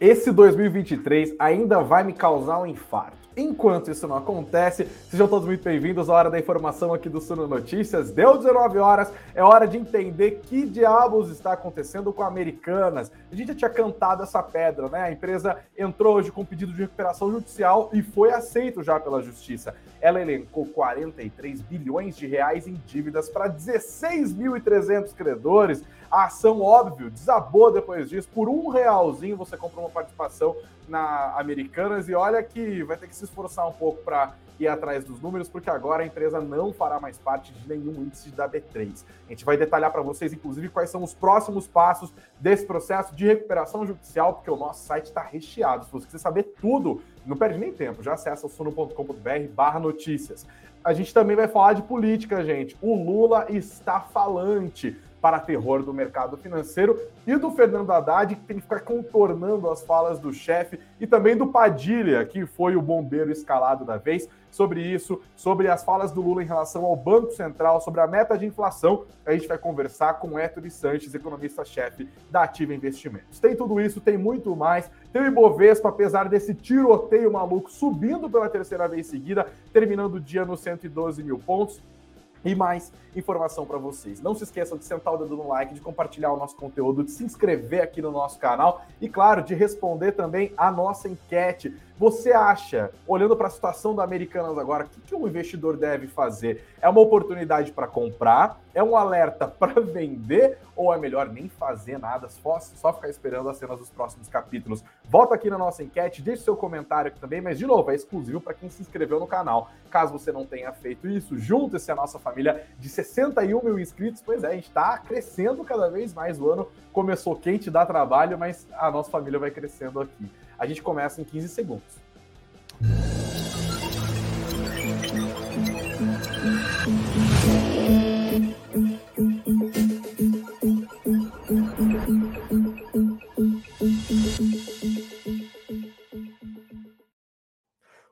Esse 2023 ainda vai me causar um infarto. Enquanto isso não acontece, sejam todos muito bem-vindos à Hora da Informação aqui do Suno Notícias. Deu 19 horas, é hora de entender que diabos está acontecendo com Americanas. A gente já tinha cantado essa pedra, né? A empresa entrou hoje com pedido de recuperação judicial e foi aceito já pela Justiça. Ela elencou 43 bilhões de reais em dívidas para 16.300 credores. A ação, óbvio, desabou depois disso. Por um realzinho você comprou uma participação na Americanas e olha que vai ter que se esforçar um pouco para ir atrás dos números, porque agora a empresa não fará mais parte de nenhum índice da B3. A gente vai detalhar para vocês, inclusive, quais são os próximos passos desse processo de recuperação judicial, porque o nosso site está recheado. Se você quiser saber tudo, não perde nem tempo, já acessa suno.com.br barra notícias. A gente também vai falar de política, gente. O Lula está falante para terror do mercado financeiro, e do Fernando Haddad, que tem que ficar contornando as falas do chefe, e também do Padilha, que foi o bombeiro escalado da vez. Sobre isso, sobre as falas do Lula em relação ao Banco Central, sobre a meta de inflação, a gente vai conversar com Héctor Sanches, economista-chefe da Ativa Investimentos. Tem tudo isso, tem muito mais. Tem o Ibovespa, apesar desse tiroteio maluco, subindo pela terceira vez seguida, terminando o dia nos 112 mil pontos e mais informação para vocês. Não se esqueçam de sentar o dedo no like, de compartilhar o nosso conteúdo, de se inscrever aqui no nosso canal e, claro, de responder também a nossa enquete. Você acha, olhando para a situação da Americanas agora, o que, que um investidor deve fazer? É uma oportunidade para comprar? É um alerta para vender? Ou é melhor nem fazer nada, só, só ficar esperando as cenas dos próximos capítulos? Volta aqui na nossa enquete, deixe seu comentário aqui também, mas de novo, é exclusivo para quem se inscreveu no canal. Caso você não tenha feito isso, junte-se à nossa família de 61 mil inscritos. Pois é, a gente está crescendo cada vez mais. O ano começou quente, dá trabalho, mas a nossa família vai crescendo aqui. A gente começa em 15 segundos.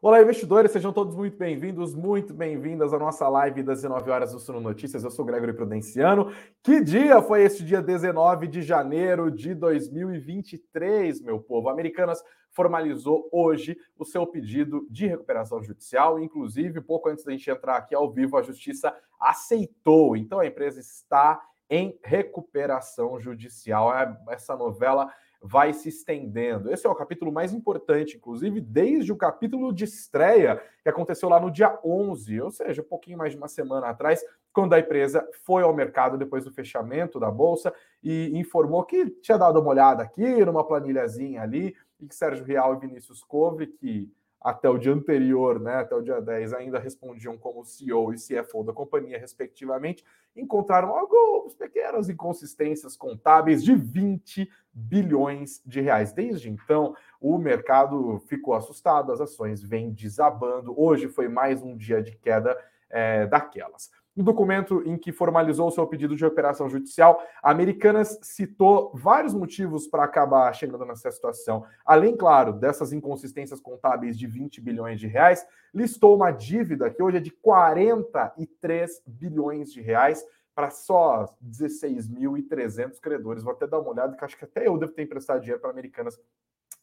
Olá, investidores, sejam todos muito bem-vindos, muito bem-vindas à nossa live das 19 horas do Suno Notícias. Eu sou Gregory Prudenciano. Que dia foi este dia 19 de janeiro de 2023, meu povo? Americanas formalizou hoje o seu pedido de recuperação judicial, inclusive, pouco antes da gente entrar aqui ao vivo, a justiça aceitou. Então a empresa está em recuperação judicial. É, essa novela vai se estendendo. Esse é o capítulo mais importante, inclusive, desde o capítulo de estreia, que aconteceu lá no dia 11, ou seja, um pouquinho mais de uma semana atrás, quando a empresa foi ao mercado depois do fechamento da bolsa e informou que tinha dado uma olhada aqui numa planilhazinha ali, e que Sérgio Real e Vinícius Cove, que até o dia anterior, né, até o dia 10, ainda respondiam como CEO e CFO da companhia, respectivamente, encontraram algumas pequenas inconsistências contábeis de 20 bilhões de reais. Desde então, o mercado ficou assustado, as ações vêm desabando. Hoje foi mais um dia de queda é, daquelas. No documento em que formalizou seu pedido de operação judicial, a Americanas citou vários motivos para acabar chegando nessa situação. Além, claro, dessas inconsistências contábeis de 20 bilhões de reais, listou uma dívida que hoje é de 43 bilhões de reais para só 16.300 credores. Vou até dar uma olhada, que acho que até eu devo ter emprestado dinheiro para Americanas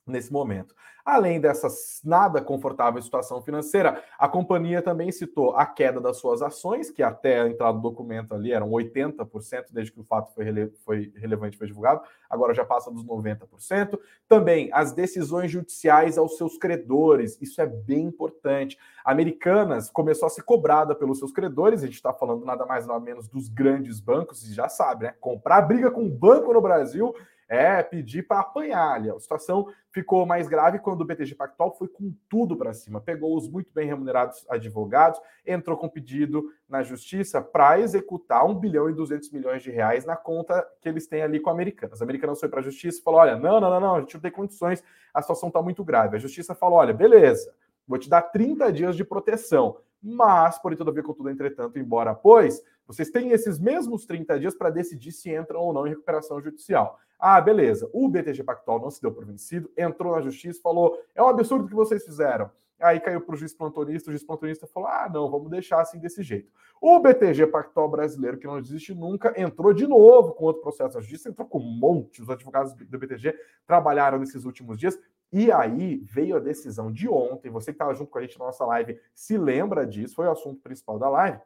nesse momento. Além dessa nada confortável situação financeira, a companhia também citou a queda das suas ações, que até a entrada do documento ali eram 80%, desde que o fato foi, rele foi relevante foi divulgado, agora já passa dos 90%. Também as decisões judiciais aos seus credores, isso é bem importante. Americanas começou a ser cobrada pelos seus credores, a gente está falando nada mais nada menos dos grandes bancos, e já sabe, né? Comprar briga com banco no Brasil é pedir para apanhar ali. A situação ficou mais grave quando o BTG Pactual foi com tudo para cima, pegou os muito bem remunerados advogados, entrou com pedido na justiça para executar 1 bilhão e 200 milhões de reais na conta que eles têm ali com a Americanas. As Americanas foi para a justiça e falou: olha, não, não, não, não, a gente não tem condições, a situação está muito grave. A justiça falou: olha, beleza, vou te dar 30 dias de proteção. Mas, por todavia, contudo, entretanto, embora pois, vocês têm esses mesmos 30 dias para decidir se entram ou não em recuperação judicial. Ah, beleza. O BTG Pactual não se deu por vencido, entrou na justiça, falou: é um absurdo o que vocês fizeram. Aí caiu para o juiz plantonista, o juiz plantonista falou: ah, não, vamos deixar assim desse jeito. O BTG Pactual brasileiro, que não desiste nunca, entrou de novo com outro processo na justiça, entrou com um monte. Os advogados do BTG trabalharam nesses últimos dias. E aí veio a decisão de ontem. Você que estava junto com a gente na nossa live se lembra disso, foi o assunto principal da live.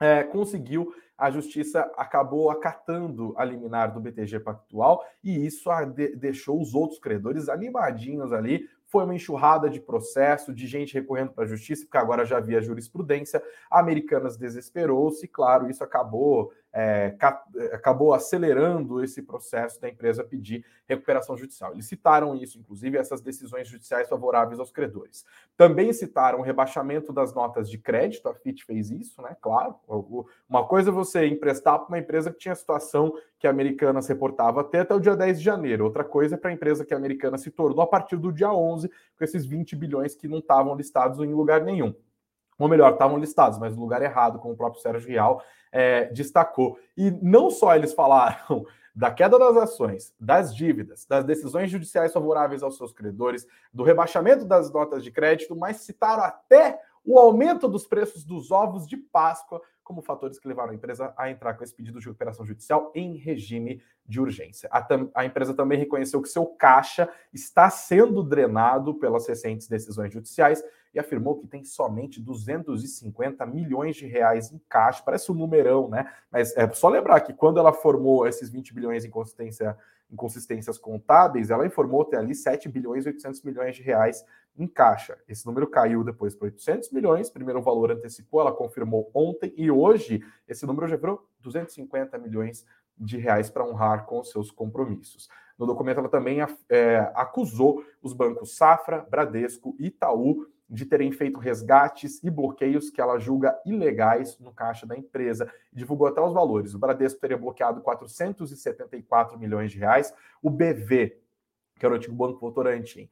É, conseguiu, a justiça acabou acatando a liminar do BTG Pactual e isso deixou os outros credores animadinhos ali, foi uma enxurrada de processo, de gente recorrendo para a justiça, porque agora já havia jurisprudência. A Americanas desesperou-se, claro, isso acabou é, acabou acelerando esse processo da empresa pedir recuperação judicial. Eles citaram isso, inclusive, essas decisões judiciais favoráveis aos credores. Também citaram o rebaixamento das notas de crédito, a FIT fez isso, né? Claro. Uma coisa é você emprestar para uma empresa que tinha a situação que a Americana se reportava até, até o dia 10 de janeiro. Outra coisa é para a empresa que a Americana se tornou a partir do dia 11, com esses 20 bilhões que não estavam listados em lugar nenhum ou melhor, estavam listados, mas no lugar errado, como o próprio Sérgio Real é, destacou. E não só eles falaram da queda das ações, das dívidas, das decisões judiciais favoráveis aos seus credores, do rebaixamento das notas de crédito, mas citaram até o aumento dos preços dos ovos de Páscoa como fatores que levaram a empresa a entrar com esse pedido de recuperação judicial em regime de urgência. A, a, empresa também reconheceu que seu caixa está sendo drenado pelas recentes decisões judiciais e afirmou que tem somente 250 milhões de reais em caixa. Parece um numerão, né? Mas é só lembrar que quando ela formou esses 20 bilhões em consistência inconsistências contábeis, ela informou ter ali 7 bilhões e 800 milhões de reais em caixa. Esse número caiu depois para 800 milhões, primeiro o valor antecipou, ela confirmou ontem, e hoje esse número já virou 250 milhões de reais para honrar com seus compromissos. No documento, ela também é, acusou os bancos Safra, Bradesco e Itaú de terem feito resgates e bloqueios que ela julga ilegais no caixa da empresa. Divulgou até os valores. O Bradesco teria bloqueado 474 milhões de reais. O BV, que era o antigo Banco Votorantim,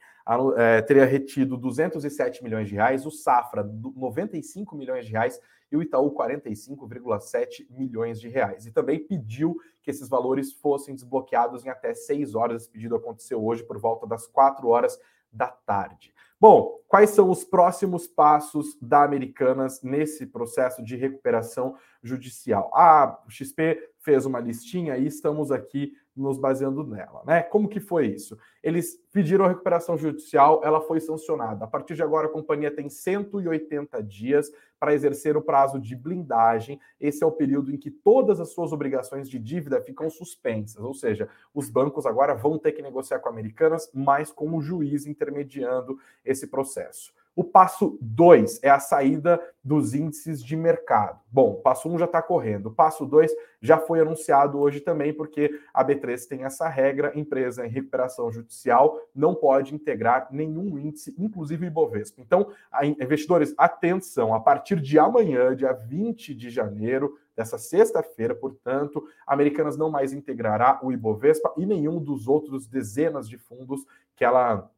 é, teria retido 207 milhões de reais. O Safra, 95 milhões de reais. E o Itaú, 45,7 milhões de reais. E também pediu que esses valores fossem desbloqueados em até seis horas. Esse pedido aconteceu hoje por volta das quatro horas da tarde. Bom, quais são os próximos passos da Americanas nesse processo de recuperação judicial? A XP fez uma listinha e estamos aqui nos baseando nela, né? Como que foi isso? Eles pediram a recuperação judicial, ela foi sancionada. A partir de agora, a companhia tem 180 dias para exercer o prazo de blindagem. Esse é o período em que todas as suas obrigações de dívida ficam suspensas, ou seja, os bancos agora vão ter que negociar com Americanas, mas com o juiz intermediando esse processo. O passo 2 é a saída dos índices de mercado. Bom, passo 1 um já está correndo. O passo 2 já foi anunciado hoje também, porque a B3 tem essa regra: empresa em recuperação judicial não pode integrar nenhum índice, inclusive o Ibovespa. Então, investidores, atenção, a partir de amanhã, dia 20 de janeiro, dessa sexta-feira, portanto, Americanas não mais integrará o Ibovespa e nenhum dos outros dezenas de fundos que ela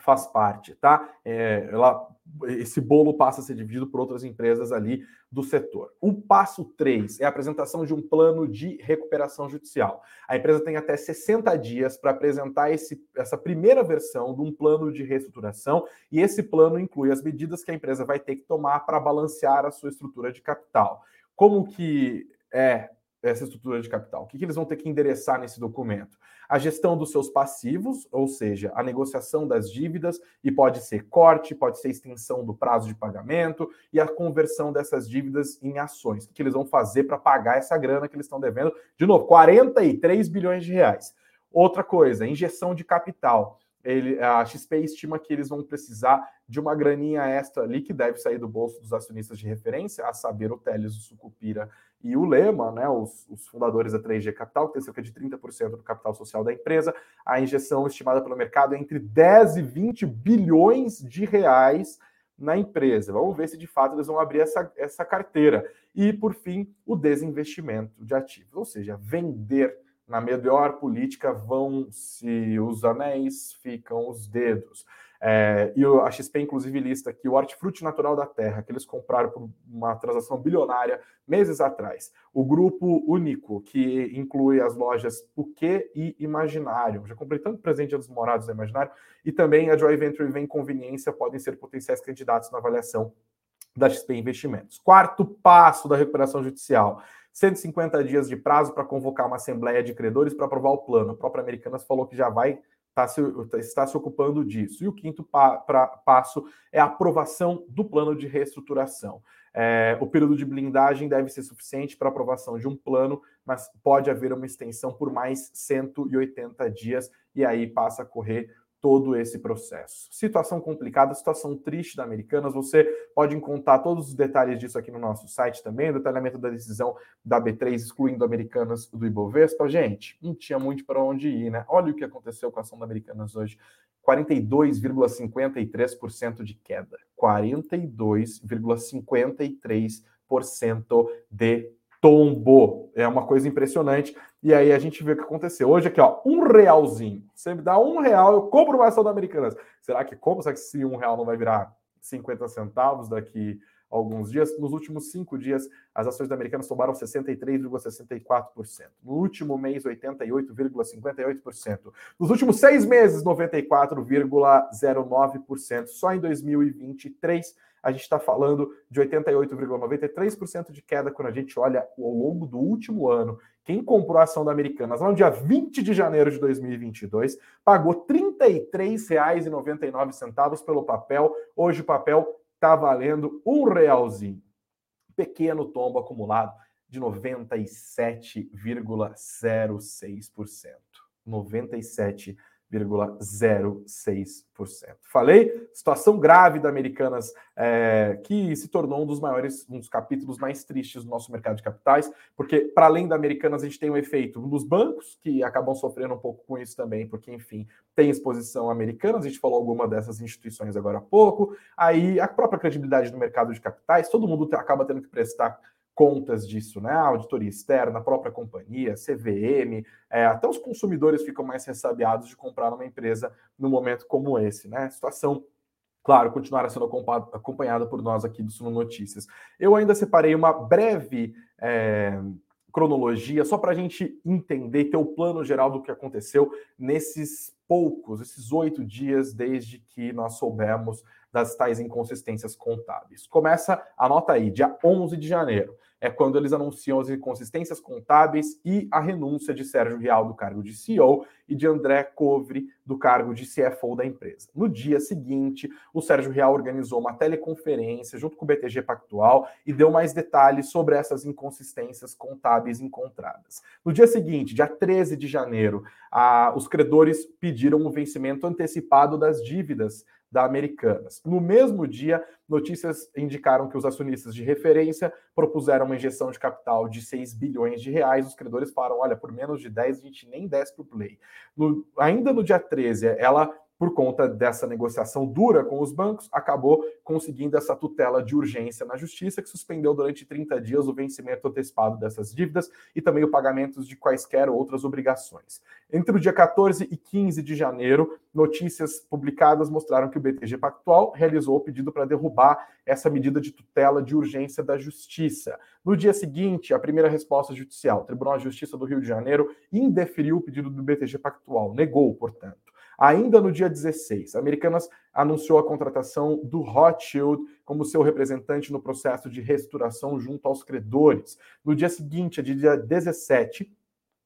faz parte, tá? É, ela, esse bolo passa a ser dividido por outras empresas ali do setor. O passo 3 é a apresentação de um plano de recuperação judicial. A empresa tem até 60 dias para apresentar esse, essa primeira versão de um plano de reestruturação, e esse plano inclui as medidas que a empresa vai ter que tomar para balancear a sua estrutura de capital. Como que é essa estrutura de capital? O que, que eles vão ter que endereçar nesse documento? A gestão dos seus passivos, ou seja, a negociação das dívidas, e pode ser corte, pode ser extensão do prazo de pagamento e a conversão dessas dívidas em ações. O que, que eles vão fazer para pagar essa grana que eles estão devendo? De novo, 43 bilhões de reais. Outra coisa, injeção de capital ele, a XP estima que eles vão precisar de uma graninha extra ali que deve sair do bolso dos acionistas de referência, a saber, o Teles, o Sucupira e o Lema, né, os, os fundadores da 3G Capital, que tem cerca de 30% do capital social da empresa. A injeção estimada pelo mercado é entre 10 e 20 bilhões de reais na empresa. Vamos ver se de fato eles vão abrir essa, essa carteira. E, por fim, o desinvestimento de ativos, ou seja, vender na melhor política vão se os anéis, ficam os dedos. É, e a XP, inclusive, lista que o hortifruti natural da terra, que eles compraram por uma transação bilionária meses atrás. O grupo Único, que inclui as lojas Puquê e Imaginário. Já comprei tanto presente dos morados da Imaginário. E também a Joy Venture Vem Conveniência podem ser potenciais candidatos na avaliação da XP Investimentos. Quarto passo da recuperação judicial. 150 dias de prazo para convocar uma assembleia de credores para aprovar o plano. A própria Americanas falou que já vai tá se, se ocupando disso. E o quinto pa, pra, passo é a aprovação do plano de reestruturação. É, o período de blindagem deve ser suficiente para aprovação de um plano, mas pode haver uma extensão por mais 180 dias, e aí passa a correr todo esse processo. Situação complicada, situação triste da Americanas. Você pode encontrar todos os detalhes disso aqui no nosso site também, detalhamento da decisão da B3 excluindo Americanas do Ibovespa. Gente, não tinha muito para onde ir, né? Olha o que aconteceu com a ação da Americanas hoje. 42,53% de queda. 42,53% de tombo. É uma coisa impressionante. E aí a gente vê o que aconteceu. Hoje aqui, ó, um realzinho. Você me dá um real, eu compro uma ação da Americanas. Será que como? Será que se um real não vai virar 50 centavos daqui a alguns dias? Nos últimos cinco dias, as ações da Americanas tomaram 63,64%. No último mês, 88,58%. Nos últimos seis meses, 94,09%. Só em 2023 a gente está falando de 88,93% de queda quando a gente olha ao longo do último ano. Quem comprou a ação da Americanas lá no dia 20 de janeiro de 2022 pagou R$ 33,99 pelo papel. Hoje o papel está valendo um realzinho. Pequeno tombo acumulado de 97,06%. 97 0,06%. Falei? Situação grave da Americanas, é, que se tornou um dos maiores, um dos capítulos mais tristes do nosso mercado de capitais, porque, para além da Americanas, a gente tem um efeito nos bancos, que acabam sofrendo um pouco com isso também, porque, enfim, tem exposição americana, a gente falou alguma dessas instituições agora há pouco, aí a própria credibilidade do mercado de capitais, todo mundo acaba tendo que prestar contas disso, né? A auditoria externa, a própria companhia, CVM, é, até os consumidores ficam mais ressabiados de comprar uma empresa no momento como esse, né? Situação claro, continuará sendo acompanhada por nós aqui do Suno Notícias. Eu ainda separei uma breve é, cronologia, só para a gente entender, ter o plano geral do que aconteceu nesses poucos, esses oito dias desde que nós soubemos das tais inconsistências contábeis. Começa, anota aí, dia 11 de janeiro é quando eles anunciam as inconsistências contábeis e a renúncia de Sérgio Real do cargo de CEO e de André Covre do cargo de CFO da empresa. No dia seguinte, o Sérgio Real organizou uma teleconferência junto com o BTG Pactual e deu mais detalhes sobre essas inconsistências contábeis encontradas. No dia seguinte, dia 13 de janeiro, a, os credores pediram o vencimento antecipado das dívidas da Americanas. No mesmo dia, notícias indicaram que os acionistas de referência propuseram uma injeção de capital de 6 bilhões de reais. Os credores falaram: olha, por menos de 10 a gente nem desce para o play. No, ainda no dia 13, ela por conta dessa negociação dura com os bancos, acabou conseguindo essa tutela de urgência na justiça, que suspendeu durante 30 dias o vencimento antecipado dessas dívidas e também o pagamento de quaisquer outras obrigações. Entre o dia 14 e 15 de janeiro, notícias publicadas mostraram que o BTG Pactual realizou o pedido para derrubar essa medida de tutela de urgência da justiça. No dia seguinte, a primeira resposta judicial, o Tribunal de Justiça do Rio de Janeiro indeferiu o pedido do BTG Pactual, negou, portanto. Ainda no dia 16, a Americanas anunciou a contratação do Rothschild como seu representante no processo de restauração junto aos credores. No dia seguinte, dia 17,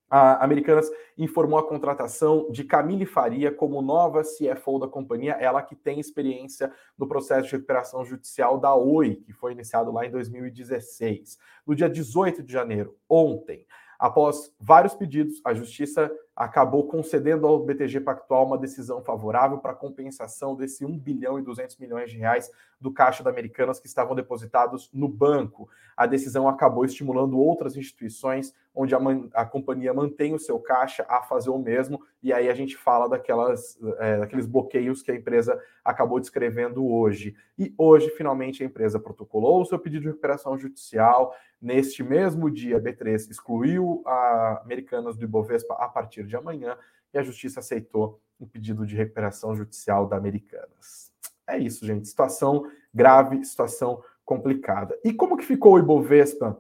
a Americanas informou a contratação de Camille Faria como nova CFO da companhia, ela que tem experiência no processo de recuperação judicial da Oi, que foi iniciado lá em 2016. No dia 18 de janeiro, ontem, Após vários pedidos, a Justiça acabou concedendo ao BTG Pactual uma decisão favorável para compensação desse 1 bilhão e 200 milhões de reais do caixa da Americanas que estavam depositados no banco. A decisão acabou estimulando outras instituições onde a, a companhia mantém o seu caixa a fazer o mesmo, e aí a gente fala daquelas, é, daqueles bloqueios que a empresa acabou descrevendo hoje. E hoje, finalmente, a empresa protocolou o seu pedido de recuperação judicial. Neste mesmo dia, a B3 excluiu a Americanas do Ibovespa a partir de amanhã, e a justiça aceitou um pedido de recuperação judicial da Americanas. É isso, gente. Situação grave, situação complicada. E como que ficou o Ibovespa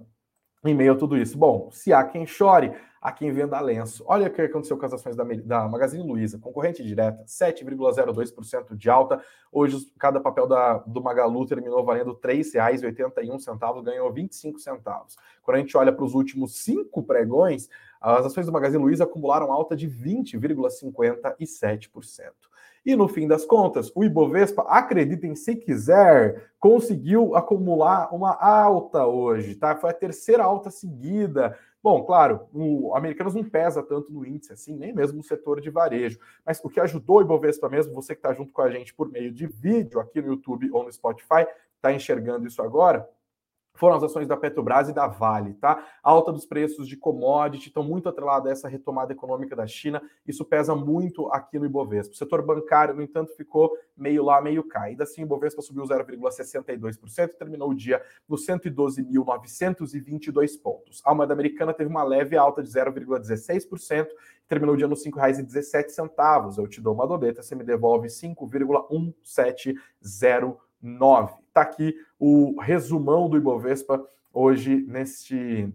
em meio a tudo isso? Bom, se há quem chore, há quem venda lenço. Olha o que aconteceu com as ações da, da Magazine Luiza, concorrente direta, 7,02% de alta. Hoje, cada papel da, do Magalu terminou valendo R$ 3,81, ganhou 25 centavos. Quando a gente olha para os últimos cinco pregões, as ações do Magazine Luiza acumularam alta de 20,57%. E no fim das contas, o Ibovespa, acreditem se quiser, conseguiu acumular uma alta hoje, tá? Foi a terceira alta seguida. Bom, claro, o Americanos não pesa tanto no índice assim, nem mesmo no setor de varejo. Mas o que ajudou o Ibovespa mesmo, você que está junto com a gente por meio de vídeo aqui no YouTube ou no Spotify, está enxergando isso agora, foram as ações da Petrobras e da Vale, tá? Alta dos preços de commodity estão muito atrelada a essa retomada econômica da China. Isso pesa muito aqui no Ibovespa. O setor bancário, no entanto, ficou meio lá, meio cá. Ainda assim, o Ibovespa subiu 0,62% e terminou o dia nos 112.922 pontos. A moeda americana teve uma leve alta de 0,16% e terminou o dia nos R$ 5,17. Eu te dou uma doleta, você me devolve 5,1709. Está aqui o resumão do Ibovespa hoje, neste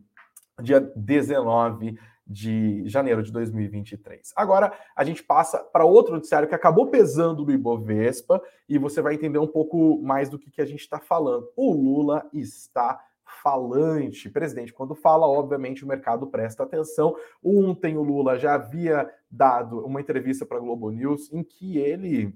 dia 19 de janeiro de 2023. Agora a gente passa para outro noticiário que acabou pesando no Ibovespa e você vai entender um pouco mais do que, que a gente está falando. O Lula está falante. Presidente, quando fala, obviamente o mercado presta atenção. Ontem o Lula já havia dado uma entrevista para a Globo News em que ele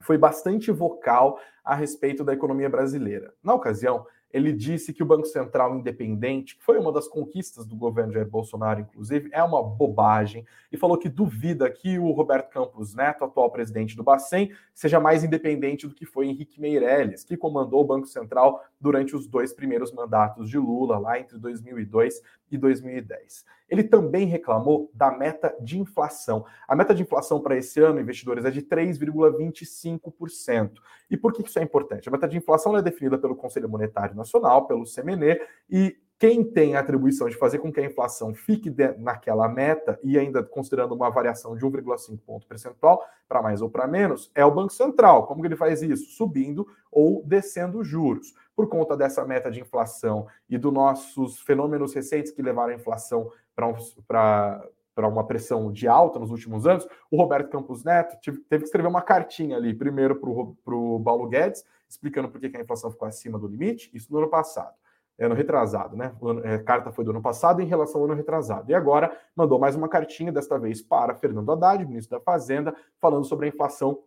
foi bastante vocal a respeito da economia brasileira. Na ocasião, ele disse que o Banco Central independente, que foi uma das conquistas do governo Jair Bolsonaro, inclusive, é uma bobagem, e falou que duvida que o Roberto Campos Neto, atual presidente do Bacen, seja mais independente do que foi Henrique Meirelles, que comandou o Banco Central durante os dois primeiros mandatos de Lula, lá entre 2002 e 2010. Ele também reclamou da meta de inflação. A meta de inflação para esse ano, investidores, é de 3,25%. E por que isso é importante? A meta de inflação é definida pelo Conselho Monetário Nacional, pelo CMN, e quem tem a atribuição de fazer com que a inflação fique naquela meta e ainda considerando uma variação de 1,5 ponto percentual para mais ou para menos é o Banco Central. Como que ele faz isso? Subindo ou descendo juros. Por conta dessa meta de inflação e dos nossos fenômenos recentes que levaram a inflação para para uma pressão de alta nos últimos anos, o Roberto Campos Neto teve, teve que escrever uma cartinha ali, primeiro para o Paulo Guedes, explicando por que a inflação ficou acima do limite, isso no ano passado ano retrasado, né? A é, carta foi do ano passado em relação ao ano retrasado. E agora mandou mais uma cartinha, desta vez para Fernando Haddad, ministro da Fazenda, falando sobre a inflação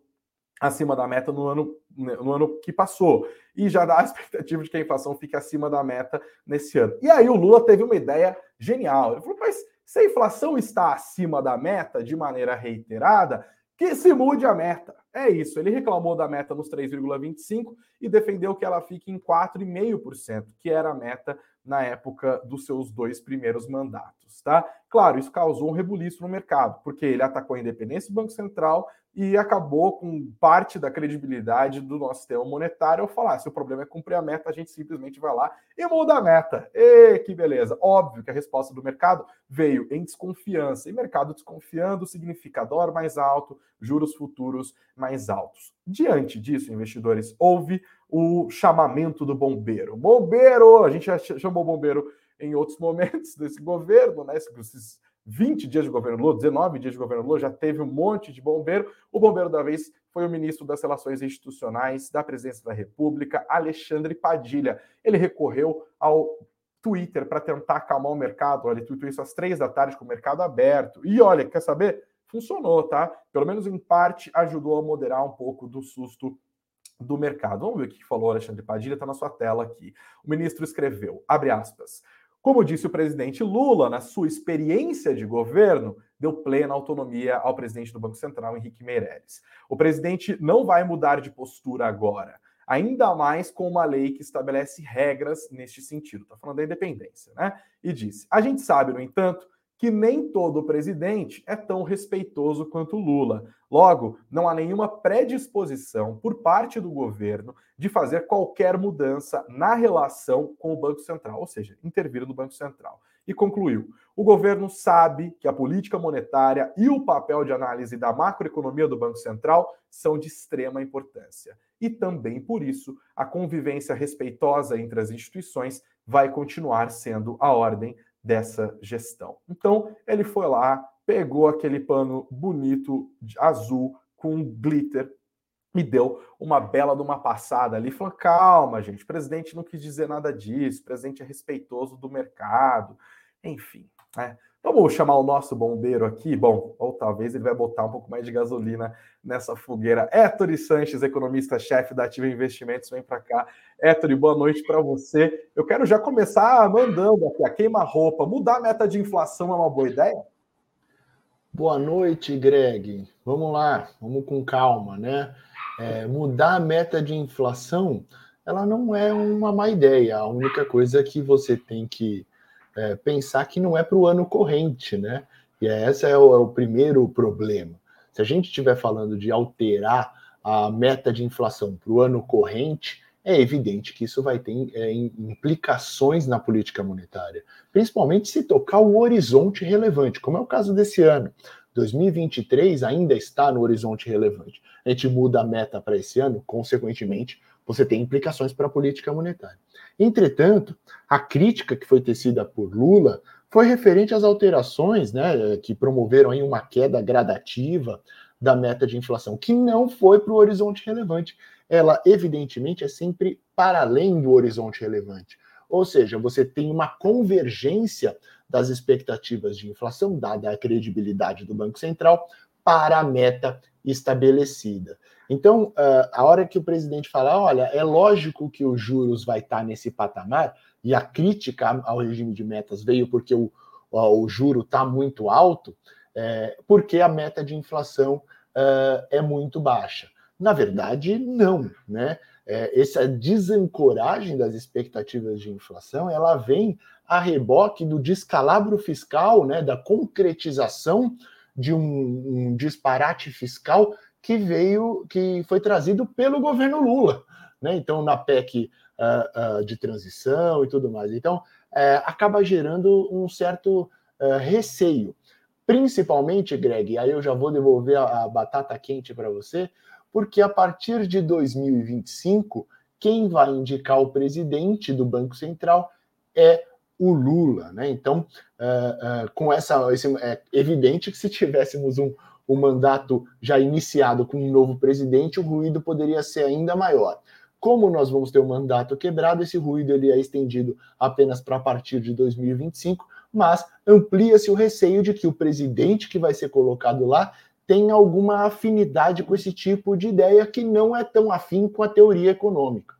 acima da meta no ano, né, no ano que passou. E já dá a expectativa de que a inflação fique acima da meta nesse ano. E aí o Lula teve uma ideia genial. Ele falou: mas se a inflação está acima da meta de maneira reiterada, que se mude a meta. É isso, ele reclamou da meta nos 3,25 e defendeu que ela fique em 4,5%, que era a meta na época dos seus dois primeiros mandatos, tá? Claro, isso causou um rebuliço no mercado, porque ele atacou a independência do Banco Central e acabou com parte da credibilidade do nosso sistema monetário ao falar: se o problema é cumprir a meta, a gente simplesmente vai lá e muda a meta. E que beleza! Óbvio que a resposta do mercado veio em desconfiança, e mercado desconfiando significa dólar mais alto, juros futuros mais altos. Diante disso, investidores, houve o chamamento do bombeiro. Bombeiro! A gente já chamou bombeiro em outros momentos desse governo, né? Esses 20 dias de governo Lula, 19 dias de governo Lula, já teve um monte de bombeiro. O bombeiro da vez foi o ministro das Relações Institucionais da Presidência da República, Alexandre Padilha. Ele recorreu ao Twitter para tentar acalmar o mercado. Olha, ele tweetou isso às três da tarde com o mercado aberto. E olha, quer saber? Funcionou, tá? Pelo menos em parte ajudou a moderar um pouco do susto do mercado. Vamos ver o que falou Alexandre Padilha, está na sua tela aqui. O ministro escreveu, abre aspas, como disse o presidente Lula, na sua experiência de governo, deu plena autonomia ao presidente do Banco Central, Henrique Meirelles. O presidente não vai mudar de postura agora, ainda mais com uma lei que estabelece regras neste sentido. Está falando da independência, né? E disse: a gente sabe, no entanto, que nem todo presidente é tão respeitoso quanto Lula. Logo, não há nenhuma predisposição por parte do governo de fazer qualquer mudança na relação com o Banco Central, ou seja, intervir no Banco Central. e concluiu: o governo sabe que a política monetária e o papel de análise da macroeconomia do Banco Central são de extrema importância. E também por isso, a convivência respeitosa entre as instituições vai continuar sendo a ordem dessa gestão. Então, ele foi lá, pegou aquele pano bonito azul com glitter e deu uma bela de uma passada ali, falou: calma, gente, o presidente não quis dizer nada disso, o presidente é respeitoso do mercado, enfim. Né? Vamos chamar o nosso bombeiro aqui? Bom, ou talvez ele vai botar um pouco mais de gasolina nessa fogueira. Héctor Sanches, economista-chefe da Ativa Investimentos, vem para cá. Héctor, boa noite para você. Eu quero já começar mandando aqui a queima-roupa. Mudar a meta de inflação é uma boa ideia? Boa noite, Greg. Vamos lá, vamos com calma, né? É, mudar a meta de inflação, ela não é uma má ideia. A única coisa que você tem que é, pensar que não é para o ano corrente, né? E esse é o, é o primeiro problema. Se a gente estiver falando de alterar a meta de inflação para o ano corrente, é evidente que isso vai ter é, implicações na política monetária, principalmente se tocar o horizonte relevante, como é o caso desse ano. 2023 ainda está no horizonte relevante. A gente muda a meta para esse ano, consequentemente, você tem implicações para a política monetária. Entretanto, a crítica que foi tecida por Lula foi referente às alterações né, que promoveram aí uma queda gradativa da meta de inflação, que não foi para o horizonte relevante ela evidentemente é sempre para além do horizonte relevante. Ou seja, você tem uma convergência das expectativas de inflação, dada a credibilidade do Banco Central, para a meta estabelecida. Então, a hora que o presidente fala, olha, é lógico que os juros vai estar nesse patamar, e a crítica ao regime de metas veio porque o, o juro está muito alto, é, porque a meta de inflação uh, é muito baixa. Na verdade, não, né? É, essa desancoragem das expectativas de inflação, ela vem a reboque do descalabro fiscal, né, da concretização de um, um disparate fiscal que veio, que foi trazido pelo governo Lula, né? Então, na PEC uh, uh, de transição e tudo mais. Então, uh, acaba gerando um certo ah, receio. Principalmente, Greg, aí eu já vou devolver a, a batata quente para você, porque a partir de 2025, quem vai indicar o presidente do Banco Central é o Lula, né? Então, uh, uh, com essa, esse, é evidente que se tivéssemos um, um mandato já iniciado com um novo presidente, o ruído poderia ser ainda maior. Como nós vamos ter o um mandato quebrado, esse ruído ele é estendido apenas para a partir de 2025, mas amplia-se o receio de que o presidente que vai ser colocado lá tem alguma afinidade com esse tipo de ideia que não é tão afim com a teoria econômica.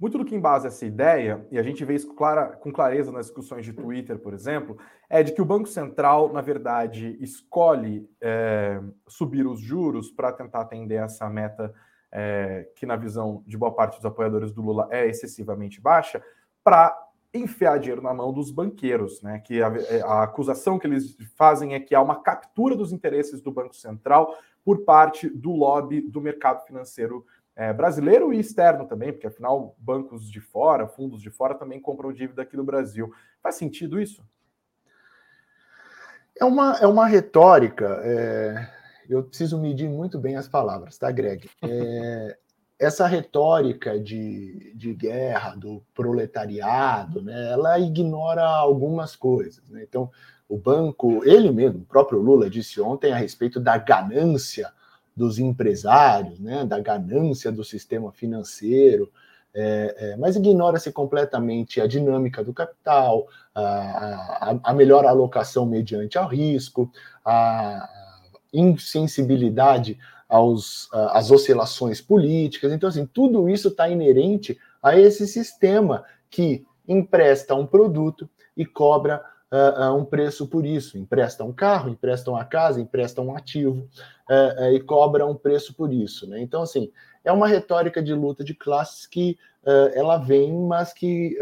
Muito do que embasa essa ideia, e a gente vê isso clara, com clareza nas discussões de Twitter, por exemplo, é de que o Banco Central, na verdade, escolhe é, subir os juros para tentar atender essa meta é, que, na visão de boa parte dos apoiadores do Lula, é excessivamente baixa, para enfiar dinheiro na mão dos banqueiros, né? Que a, a, acusação que eles fazem é que há uma captura dos interesses do Banco Central por parte do lobby do mercado financeiro é, brasileiro e externo também, porque afinal bancos de fora, fundos de fora também compram dívida aqui no Brasil. Faz sentido isso? É uma, é uma retórica. É... Eu preciso medir muito bem as palavras, tá, Greg? É, essa retórica de, de guerra, do proletariado, né, ela ignora algumas coisas. Né? Então, o banco, ele mesmo, o próprio Lula, disse ontem a respeito da ganância dos empresários, né, da ganância do sistema financeiro, é, é, mas ignora-se completamente a dinâmica do capital, a, a, a melhor alocação mediante ao risco, a insensibilidade aos, às oscilações políticas. Então, assim, tudo isso está inerente a esse sistema que empresta um produto e cobra uh, uh, um preço por isso. Empresta um carro, empresta uma casa, empresta um ativo uh, e cobra um preço por isso. Né? Então, assim, é uma retórica de luta de classes que ela vem, mas que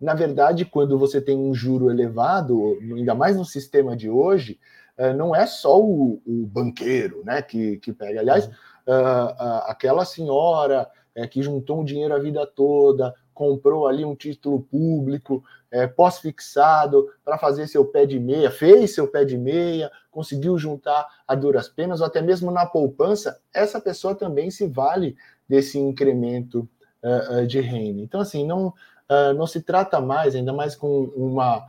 na verdade, quando você tem um juro elevado, ainda mais no sistema de hoje, é, não é só o, o, banqueiro né, que, que pega. Aliás, uh, uh, aquela senhora é, que juntou um dinheiro a vida toda, comprou ali um título público, é, pós-fixado, para fazer seu pé de meia, fez seu pé de meia, conseguiu juntar a duras penas, ou até mesmo na poupança, essa pessoa também se vale desse incremento uh, uh, de renda. Então, assim, não, uh, não se trata mais, ainda mais com uma,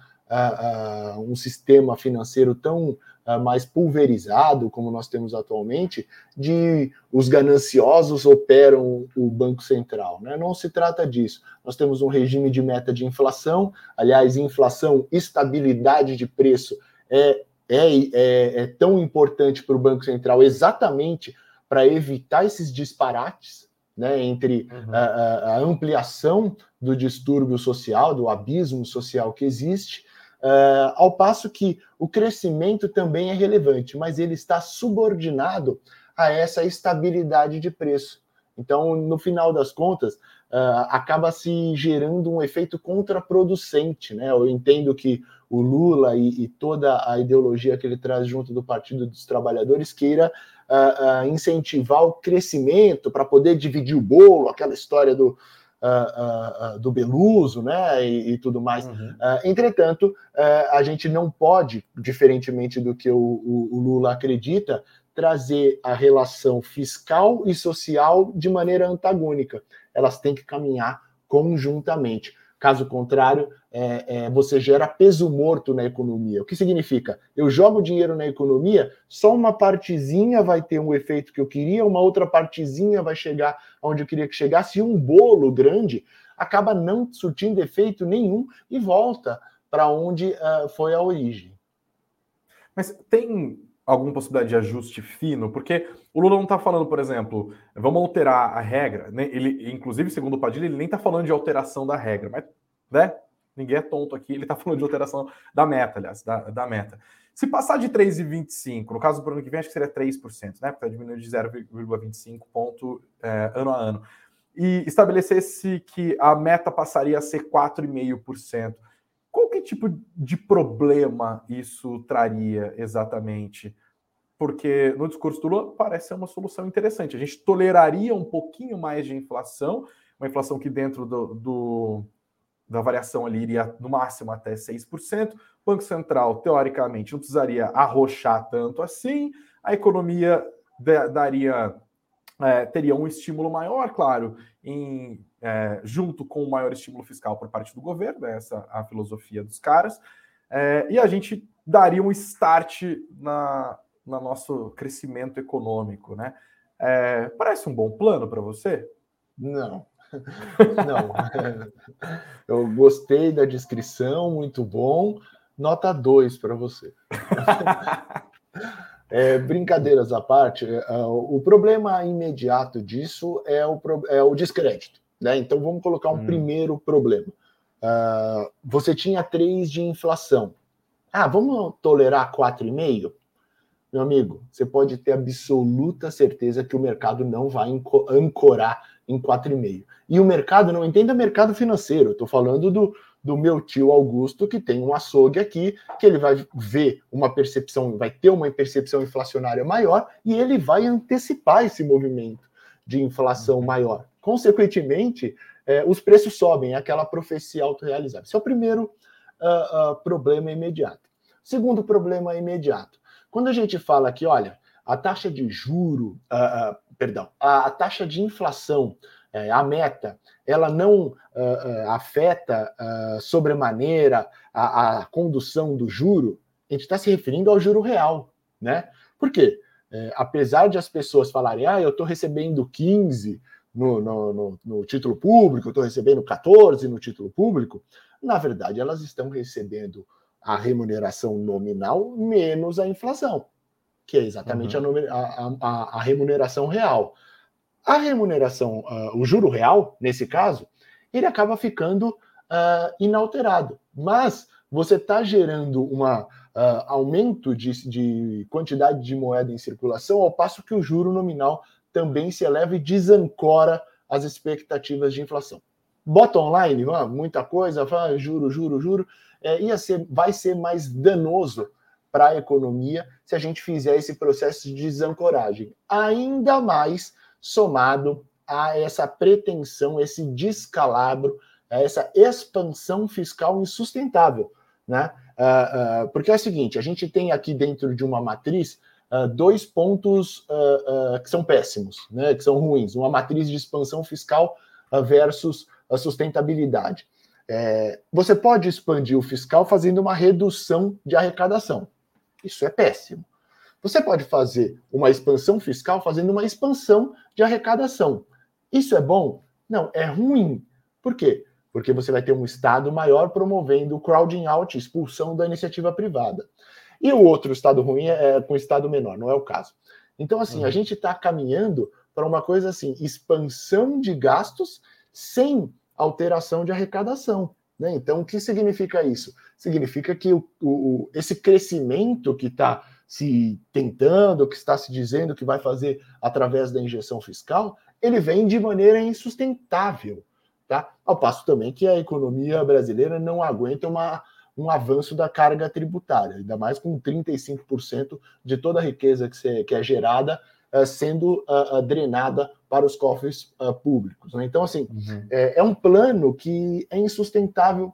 um sistema financeiro tão mais pulverizado como nós temos atualmente, de os gananciosos operam o Banco Central. Né? Não se trata disso. Nós temos um regime de meta de inflação, aliás, inflação, estabilidade de preço é, é, é, é tão importante para o Banco Central exatamente para evitar esses disparates né, entre uhum. a, a, ampliação do distúrbio social, do abismo social que existe, uh, ao passo que o crescimento também é relevante, mas ele está subordinado a essa estabilidade de preço. Então, no final das contas, uh, acaba se gerando um efeito contraproducente. Né? Eu entendo que o Lula e, e, toda a ideologia que ele traz junto do Partido dos Trabalhadores queira uh, uh, incentivar o crescimento para poder dividir o bolo, aquela história do, uh, do Beluso, né, e, e tudo mais. Uhum. entretanto, a gente não pode, diferentemente do que o, o, o Lula acredita, trazer a relação fiscal e social de maneira antagônica. Elas têm que caminhar conjuntamente. Caso contrário, é, é, você gera peso morto na economia. O que significa? Eu jogo dinheiro na economia, só uma partezinha vai ter um efeito que eu queria, uma outra partezinha vai chegar onde eu queria que chegasse, e um bolo grande acaba não surtindo efeito nenhum e volta para onde uh, foi a origem. Mas tem alguma possibilidade de ajuste fino? Porque o Lula não está falando, por exemplo, vamos alterar a regra. Né? Ele, inclusive, segundo o Padilha, ele nem está falando de alteração da regra, mas né? ninguém é tonto aqui, ele está falando de alteração da meta, aliás, da, da meta. Se passar de 3,25, no caso do ano que vem, acho que seria 3%, né? Porque está diminuindo de 0,25 ponto é, ano a ano. E estabelecesse que a meta passaria a ser 4,5%. Qual que tipo de problema isso traria exatamente? Porque no discurso do Lula parece ser uma solução interessante. A gente toleraria um pouquinho mais de inflação, uma inflação que dentro do, do, da variação ali iria no máximo até 6%. O Banco Central, teoricamente, não precisaria arrochar tanto assim. A economia daria é, teria um estímulo maior, claro, em é, junto com o maior estímulo fiscal por parte do governo, né, essa a filosofia dos caras, é, e a gente daria um start na, no nosso crescimento econômico, né? É, parece um bom plano para você? Não. Não. Eu gostei da descrição, muito bom. Nota 2 para você. É, brincadeiras à parte, é, o problema imediato disso é o, é o descrédito. Né? Então vamos colocar um hum. primeiro problema. Uh, você tinha 3 de inflação. Ah, vamos tolerar 4,5? Meu amigo, você pode ter absoluta certeza que o mercado não vai ancorar em 4,5. E o mercado, não entenda mercado financeiro, estou falando do, do meu tio Augusto, que tem um açougue aqui, que ele vai ver uma percepção, vai ter uma percepção inflacionária maior e ele vai antecipar esse movimento de inflação maior. Consequentemente, é, os preços sobem, é aquela profecia autorrealizável. Esse é o primeiro uh, uh, problema imediato. Segundo problema imediato, quando a gente fala que, olha, a taxa de juro, uh, perdão, a, a, taxa de inflação, é, a meta, ela não afeta sobremaneira a, a condução do juro, a gente está se referindo ao juro real, né? Por quê? É, apesar de as pessoas falarem, ah, eu estou recebendo 15 no, no, no, no título público, estou recebendo 14 no título público, na verdade elas estão recebendo a remuneração nominal menos a inflação, que é exatamente uhum. a, a, a, remuneração real. A remuneração, uh, o juro real, nesse caso, ele acaba ficando uh, inalterado. Mas você está gerando um uh, aumento de, de quantidade de moeda em circulação, ao passo que o juro nominal também se eleva e desancora as expectativas de inflação. Bota online, muita coisa, juro, juro, juro é, ia ser, vai ser mais danoso para a economia se a gente fizer esse processo de desancoragem, ainda mais somado a essa pretensão, esse descalabro é essa expansão fiscal insustentável, né? Uh, uh, porque é o seguinte, a gente tem aqui dentro de uma matriz uh, dois pontos que são péssimos, né? Que são ruins. Uma matriz de expansão fiscal versus a sustentabilidade. É, você pode expandir o fiscal fazendo uma redução de arrecadação. Isso é péssimo. Você pode fazer uma expansão fiscal fazendo uma expansão de arrecadação. Isso é bom? Não, é ruim. Por quê? Porque você vai ter um Estado maior promovendo o crowding out, expulsão da iniciativa privada. E o outro Estado ruim é, é com Estado menor, não é o caso. Então, assim, uhum. a gente está caminhando para uma coisa assim: expansão de gastos sem alteração de arrecadação. Né? Então, o que significa isso? Significa que o, o esse crescimento que está se tentando, que está se dizendo que vai fazer através da injeção fiscal, ele vem de maneira insustentável. Tá? Ao passo também que a economia brasileira não aguenta uma, um avanço da carga tributária, ainda mais com 35% de toda a riqueza que, se, que é gerada uh, sendo uh, uh, drenada para os cofres públicos. Né? Então, assim, uhum. é, é, um plano que é insustentável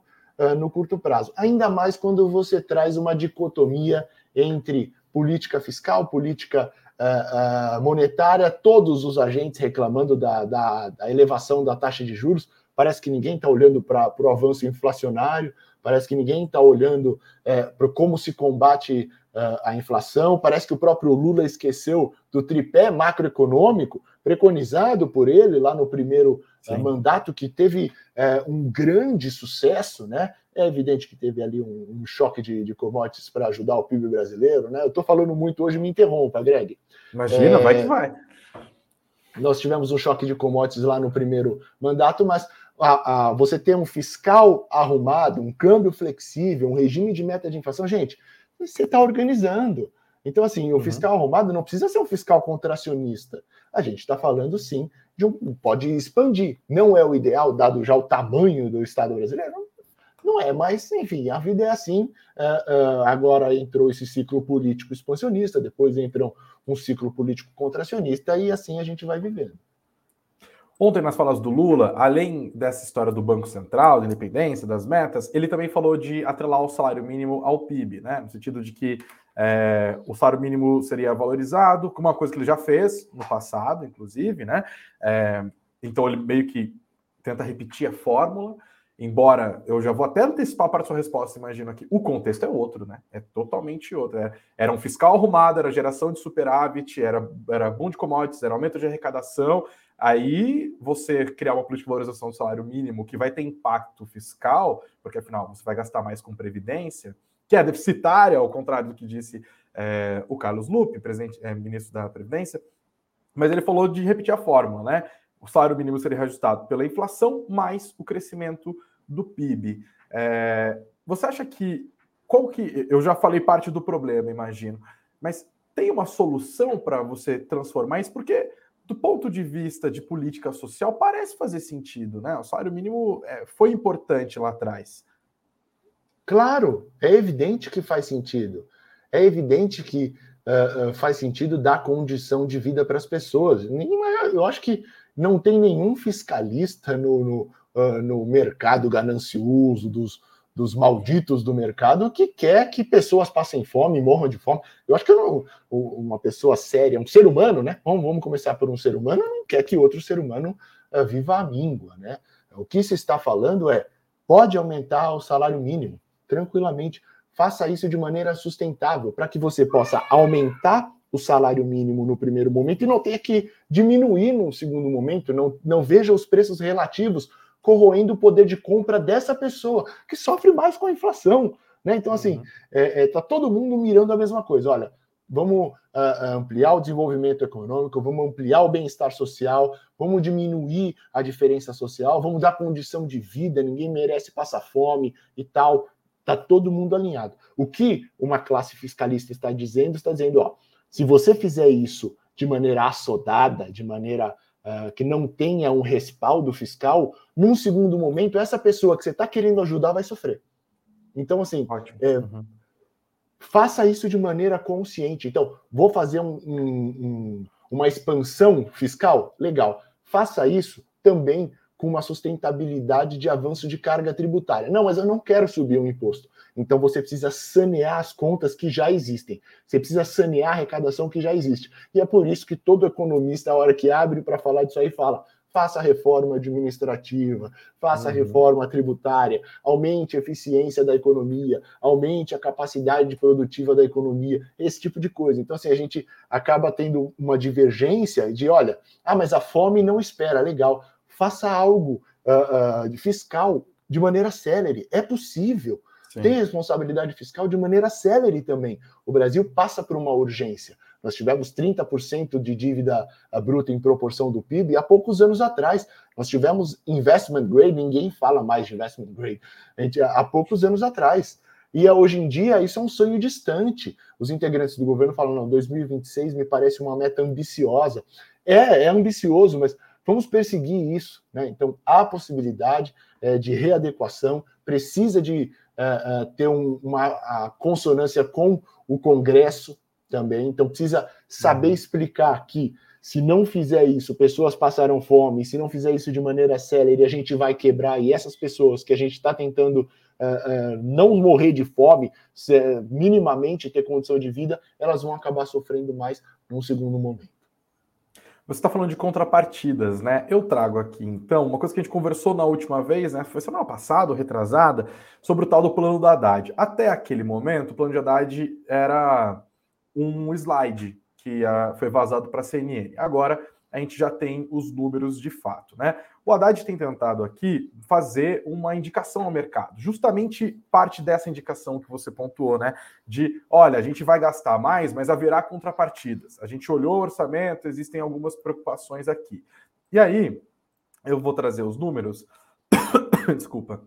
no curto prazo, ainda mais quando você traz uma dicotomia entre política fiscal, política uh, uh, monetária, todos os agentes reclamando da, da, da, elevação da taxa de juros. Parece que ninguém está olhando para o avanço inflacionário, parece que ninguém está olhando é, para como se combate uh, a inflação, parece que o próprio Lula esqueceu do tripé macroeconômico preconizado por ele lá no primeiro uh, mandato, que teve uh, um grande sucesso, né? É evidente que teve ali um, um choque de, de commodities para ajudar o PIB brasileiro, né? Eu estou falando muito hoje, me interrompa, Greg. Imagina, é, vai que vai. Nós tivemos um choque de commodities lá no primeiro mandato, mas a, a, você ter um fiscal arrumado, um câmbio flexível, um regime de meta de inflação, gente, você está organizando. Então, assim, o uhum. fiscal arrumado não precisa ser um fiscal contracionista. A gente está falando, sim, de um. Pode expandir. Não é o ideal, dado já o tamanho do Estado brasileiro, não é, mas enfim, a vida é assim. Uh, uh, agora entrou esse ciclo político expansionista, depois entrou um ciclo político contracionista, e assim a gente vai vivendo. Ontem, nas falas do Lula, além dessa história do Banco Central, da independência, das metas, ele também falou de atrelar o salário mínimo ao PIB, né? No sentido de que é, o salário mínimo seria valorizado, como uma coisa que ele já fez no passado, inclusive, né? É, então ele meio que tenta repetir a fórmula. Embora eu já vou até antecipar para a sua resposta, imagino aqui, o contexto é outro, né? É totalmente outro. É, era um fiscal arrumado, era geração de superávit, era, era boom de commodities, era aumento de arrecadação. Aí você criar uma política de valorização do salário mínimo que vai ter impacto fiscal, porque afinal você vai gastar mais com previdência, que é deficitária, ao contrário do que disse é, o Carlos Lupe, presidente, é, ministro da Previdência. Mas ele falou de repetir a fórmula, né? o salário mínimo seria reajustado pela inflação mais o crescimento do PIB. É, você acha que qual que eu já falei parte do problema, imagino, mas tem uma solução para você transformar isso? Porque do ponto de vista de política social parece fazer sentido, né? O salário mínimo é, foi importante lá atrás. Claro, é evidente que faz sentido. É evidente que uh, uh, faz sentido dar condição de vida para as pessoas. Eu acho que não tem nenhum fiscalista no, no, uh, no mercado ganancioso, dos, dos malditos do mercado, que quer que pessoas passem fome, morram de fome. Eu acho que uma pessoa séria, um ser humano, né? Vamos, vamos começar por um ser humano, não quer que outro ser humano uh, viva a míngua, né? O que se está falando é pode aumentar o salário mínimo tranquilamente. Faça isso de maneira sustentável, para que você possa aumentar o salário mínimo no primeiro momento e não tenha que diminuir no segundo momento, não, não veja os preços relativos corroendo o poder de compra dessa pessoa, que sofre mais com a inflação. Né? Então, assim, uhum. é, é, tá todo mundo mirando a mesma coisa. Olha, vamos uh, ampliar o desenvolvimento econômico, vamos ampliar o bem-estar social, vamos diminuir a diferença social, vamos dar condição de vida, ninguém merece passar fome e tal. Está todo mundo alinhado. O que uma classe fiscalista está dizendo, está dizendo, ó, se você fizer isso de maneira assodada, de maneira uh, que não tenha um respaldo fiscal, num segundo momento, essa pessoa que você está querendo ajudar vai sofrer. Então, assim, é, uhum. faça isso de maneira consciente. Então, vou fazer um, um, um, uma expansão fiscal? Legal. Faça isso também com uma sustentabilidade de avanço de carga tributária. Não, mas eu não quero subir um imposto. Então você precisa sanear as contas que já existem. Você precisa sanear a arrecadação que já existe. E é por isso que todo economista, a hora que abre para falar disso aí, fala: faça reforma administrativa, faça uhum. reforma tributária, aumente a eficiência da economia, aumente a capacidade produtiva da economia, esse tipo de coisa. Então, assim, a gente acaba tendo uma divergência de, olha, ah, mas a fome não espera, legal faça algo uh, uh, fiscal de maneira célere. É possível. Sim. Tem responsabilidade fiscal de maneira célere também. O Brasil passa por uma urgência. Nós tivemos 30% de dívida bruta em proporção do PIB há poucos anos atrás. Nós tivemos investment grade, ninguém fala mais de investment grade, gente, há poucos anos atrás. E hoje em dia isso é um sonho distante. Os integrantes do governo falam: não, 2026 me parece uma meta ambiciosa. É, é ambicioso, mas Vamos perseguir isso. Né? Então, há possibilidade é, de readequação, precisa de é, é, ter um, uma consonância com o Congresso também. Então, precisa saber uhum. explicar que se não fizer isso, pessoas passarão fome, se não fizer isso de maneira célere, a gente vai quebrar, e essas pessoas que a gente está tentando uh, uh, não morrer de fome, se, minimamente ter condição de vida, elas vão acabar sofrendo mais num segundo momento. Você está falando de contrapartidas, né? Eu trago aqui, então, uma coisa que a gente conversou na última vez, né? Foi semana passada, retrasada, sobre o tal do plano do Haddad. Até aquele momento, o plano de Haddad era um slide que uh, foi vazado para a CNN. Agora, a gente já tem os números de fato, né? O Haddad tem tentado aqui fazer uma indicação ao mercado, justamente parte dessa indicação que você pontuou, né? De olha, a gente vai gastar mais, mas haverá contrapartidas. A gente olhou o orçamento, existem algumas preocupações aqui. E aí, eu vou trazer os números. Desculpa.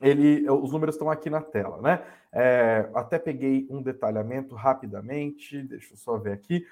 Ele, os números estão aqui na tela, né? É, até peguei um detalhamento rapidamente, deixa eu só ver aqui.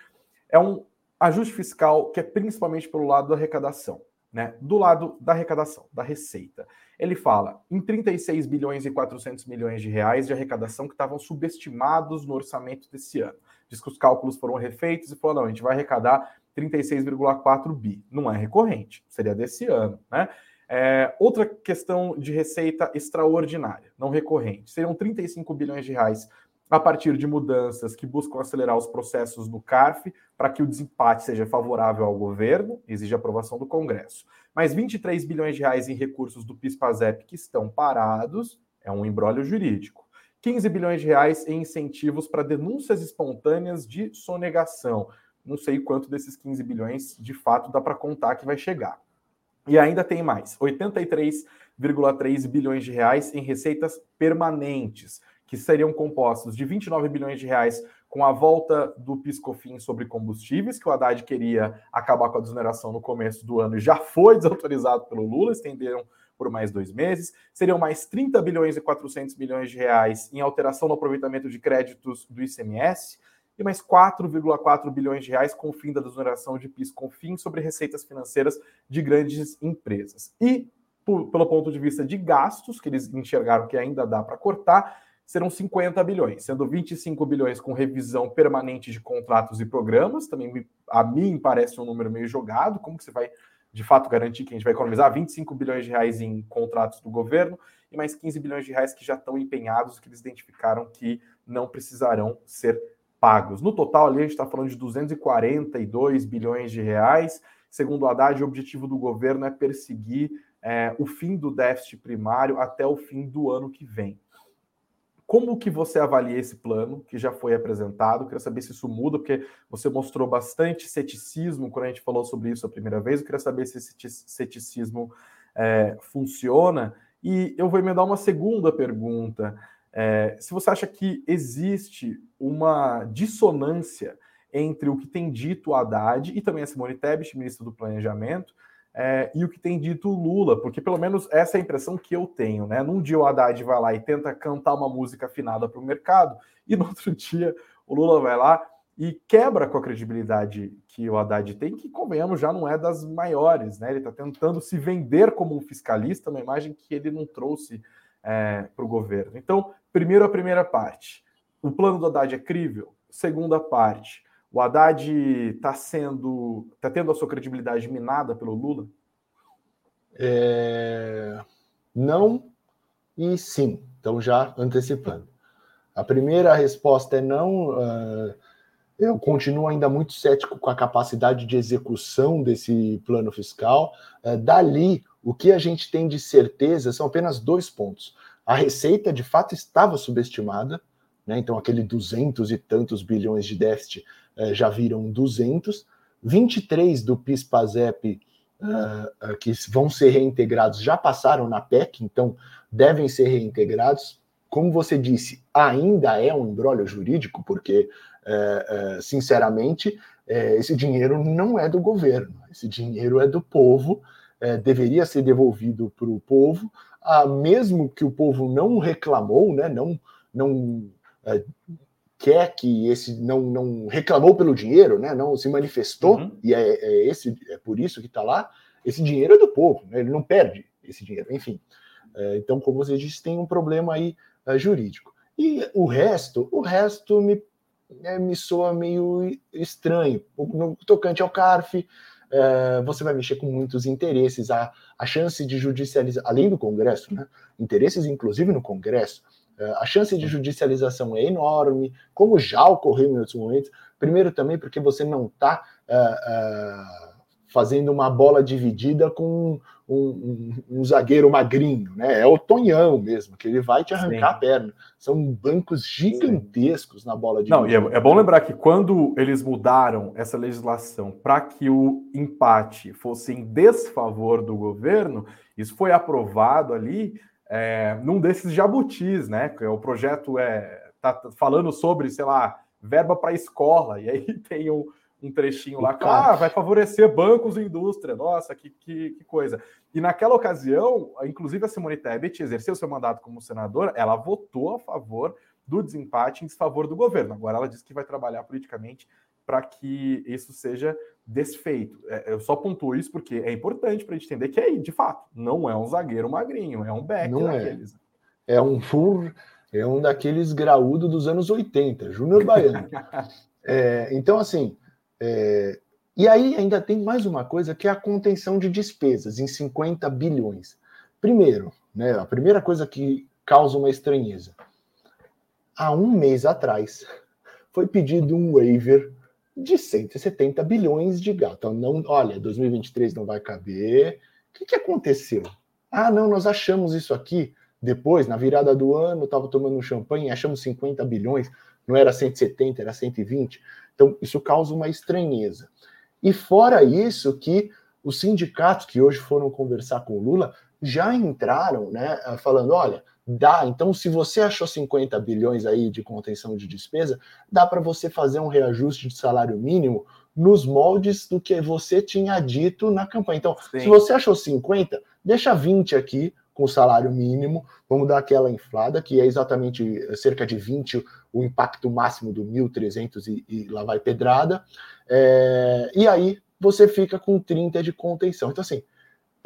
É um ajuste fiscal que é principalmente pelo lado da arrecadação, né? Do lado da arrecadação, da receita. Ele fala em 36 bilhões e 400 milhões de reais de arrecadação que estavam subestimados no orçamento desse ano. Diz que os cálculos foram refeitos e falou: não, a gente vai arrecadar 36,4 bi. Não é recorrente, seria desse ano, né? É, outra questão de receita extraordinária, não recorrente, seriam 35 bilhões de reais a partir de mudanças que buscam acelerar os processos no CARF para que o desempate seja favorável ao governo, exige aprovação do Congresso. Mais 23 bilhões de reais em recursos do PIS/PASEP que estão parados, é um embrólio jurídico. 15 bilhões de reais em incentivos para denúncias espontâneas de sonegação. Não sei quanto desses 15 bilhões de fato dá para contar que vai chegar. E ainda tem mais, 83,3 bilhões de reais em receitas permanentes que seriam compostos de 29 bilhões de reais com a volta do Piscofim sobre combustíveis, que o Haddad queria acabar com a desoneração no começo do ano e já foi desautorizado pelo Lula, estenderam por mais dois meses. Seriam mais 30 bilhões e 400 milhões de reais em alteração no aproveitamento de créditos do ICMS e mais 4,4 bilhões de reais com o fim da desoneração de PIS sobre receitas financeiras de grandes empresas. E, por, pelo ponto de vista de gastos, que eles enxergaram que ainda dá para cortar, serão 50 bilhões, sendo 25 bilhões com revisão permanente de contratos e programas. Também a mim parece um número meio jogado. Como que você vai de fato garantir que a gente vai economizar 25 bilhões de reais em contratos do governo e mais 15 bilhões de reais que já estão empenhados, que eles identificaram que não precisarão ser pagos. No total, ali a gente está falando de 242 bilhões de reais. Segundo o Haddad, o objetivo do governo é perseguir é, o fim do déficit primário até o fim do ano que vem. Como que você avalia esse plano que já foi apresentado? Queria saber se isso muda, porque você mostrou bastante ceticismo quando a gente falou sobre isso a primeira vez. Eu queria saber se esse ceticismo é, funciona. E eu vou emendar uma segunda pergunta. É, se você acha que existe uma dissonância entre o que tem dito Haddad e também a Simone Tebet, ministra do Planejamento, é, e o que tem dito Lula, porque pelo menos essa é a impressão que eu tenho, né? Num dia o Haddad vai lá e tenta cantar uma música afinada para o mercado, e no outro dia o Lula vai lá e quebra com a credibilidade que o Haddad tem, que, convenhamos, já não é das maiores, né? Ele está tentando se vender como um fiscalista, uma imagem que ele não trouxe é, para o governo. Então, primeiro a primeira parte. O plano do Haddad é crível? Segunda parte. O Haddad está sendo, está tendo a sua credibilidade minada pelo Lula? É... Não e sim. Então, já antecipando. A primeira resposta é não. Uh, eu continuo ainda muito cético com a capacidade de execução desse plano fiscal. Uh, dali, o que a gente tem de certeza são apenas dois pontos. A receita, de fato, estava subestimada, né? então aquele 200 e tantos bilhões de déficit uh, já viram 200. 23 do PIS-PASEP uh, que vão ser reintegrados já passaram na PEC, então devem ser reintegrados. Como você disse, ainda é um embrólio jurídico, porque, sinceramente, esse dinheiro não é do governo, esse dinheiro é do povo, deveria ser devolvido para o povo, ah, mesmo que o povo não reclamou, né, não, não quer que esse não, não reclamou pelo dinheiro, né? Não se manifestou uhum. e é, é, esse é por isso que está lá. Esse dinheiro é do povo, né? ele não perde esse dinheiro, enfim. É, então, como você disse, tem um problema aí é, jurídico. E o resto, o resto me, é, me soa meio estranho. No tocante ao CARF, é, você vai mexer com muitos interesses, a, a chance de judicializar, além do Congresso, né? Interesses, inclusive, no Congresso é, a chance de judicialização é enorme, como já ocorreu em outros momentos. Primeiro, também porque você não está uh, é, uh, é, fazendo uma bola dividida com um, um, um, zagueiro magrinho, né? É o Tonhão mesmo, que ele vai te arrancar Sim. a perna. São bancos gigantescos Sim. na bola dividida. Não, e é, é bom lembrar que quando eles mudaram essa legislação para que o empate fosse em desfavor do governo, isso foi aprovado ali é, num desses jabutis, né? É o projeto é tá falando sobre, sei lá, verba para escola, e aí tem um, um trechinho lá que ah, vai favorecer bancos e indústria. Nossa, que, que, que, coisa. E naquela ocasião, inclusive a Simone Tebet exerceu seu mandato como senadora, ela votou a favor do desempate em desfavor do governo. Agora ela diz que vai trabalhar politicamente para que isso seja desfeito. É, eu só pontuo isso porque é importante para a gente entender que aí, de fato, não é um zagueiro magrinho, é um back não é. daqueles. É. é um full, é um daqueles graúdo dos anos 80, Júnior Baiano. é, então, assim, é, e aí ainda tem mais uma coisa que é a contenção de despesas em 50 bilhões. Primeiro, né, a primeira coisa que causa uma estranheza. Há um mês atrás foi pedido um waiver de 170 bilhões de gasto. Então, não, olha, 2023 não vai caber. O que, que aconteceu? Ah, não, nós achamos isso aqui depois, na virada do ano, estava tomando um champanhe, achamos 50 bilhões, não era 170, era 120. Então, isso causa uma estranheza. E fora isso, que os sindicatos que hoje foram conversar com o Lula já entraram, né, falando, olha, Dá. Então, se você achou 50 bilhões aí de contenção de despesa, dá para você fazer um reajuste de salário mínimo nos moldes do que você tinha dito na campanha. Então, Sim. se você achou 50, deixa 20 aqui com o salário mínimo, vamos dar aquela inflada, que é exatamente cerca de 20 o impacto máximo do 1.300 e, e lá vai pedrada. É, e aí você fica com 30 de contenção. Então, assim,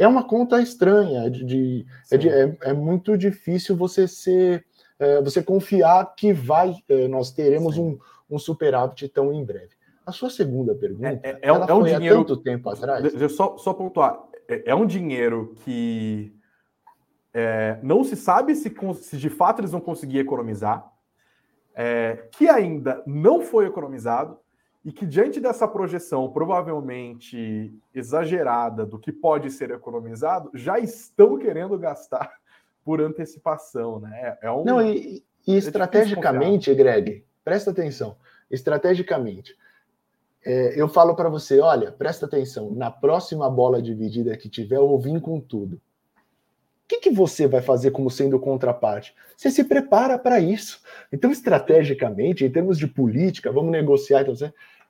é uma conta estranha, de, de, é, de é, é, muito difícil você ser, é, você confiar que vai, é, nós teremos um, um superávit tão em breve. A sua segunda pergunta, é, é, um, um dinheiro, tanto tempo atrás? Deixa eu só, só pontuar. É, um dinheiro que não se sabe se, se, de fato eles vão conseguir economizar, que ainda não foi economizado, e que, diante dessa projeção provavelmente exagerada do que pode ser economizado, já estão querendo gastar por antecipação. Né? É um, Não, e, e é estrategicamente, Greg, presta atenção, estrategicamente. É, eu falo para você, olha, presta atenção, na próxima bola dividida que tiver, eu vou vir com tudo que, que você vai fazer como sendo contraparte? Você se prepara para isso. Então, estrategicamente, em termos de política, vamos negociar. Então,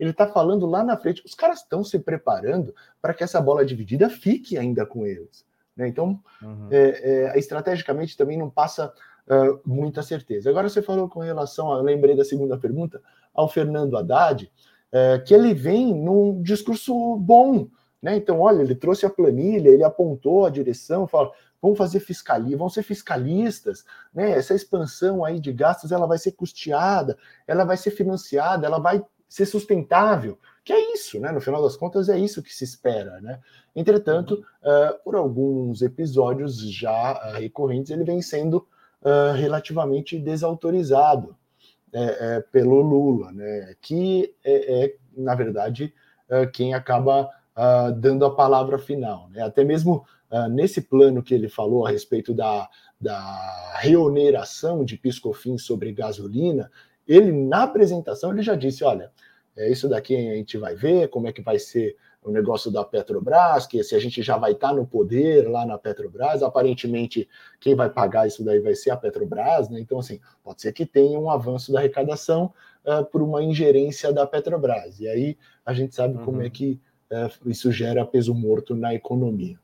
ele está falando lá na frente. Os caras estão se preparando para que essa bola dividida fique ainda com eles. Né? Então, uhum. é, é, estrategicamente também não passa uh, muita certeza. Agora, você falou com relação, a, eu lembrei da segunda pergunta, ao Fernando Haddad, é, que ele vem num discurso bom. Né? Então, olha, ele trouxe a planilha, ele apontou a direção, fala: vão fazer fiscalia, vão ser fiscalistas, né? Essa expansão aí de gastos, ela vai ser custeada, ela vai ser financiada, ela vai ser sustentável, que é isso, né? No final das contas, é isso que se espera, né? Entretanto, uh, por alguns episódios já uh, recorrentes, ele vem sendo uh, relativamente desautorizado é, é, pelo Lula, né? Que é, é na verdade, quem acaba dando a palavra final. Né? Até mesmo nesse plano que ele falou a respeito da, da reoneração de piscofins sobre gasolina, ele na apresentação ele já disse, olha, é isso daqui a gente vai ver, como é que vai ser o negócio da Petrobras, que se a gente já vai estar tá no poder lá na Petrobras, aparentemente quem vai pagar isso daí vai ser a Petrobras, né? Então, assim, pode ser que tenha um avanço da arrecadação uh, por uma ingerência da Petrobras. E aí a gente sabe uhum. como é que uh, isso gera peso morto na economia.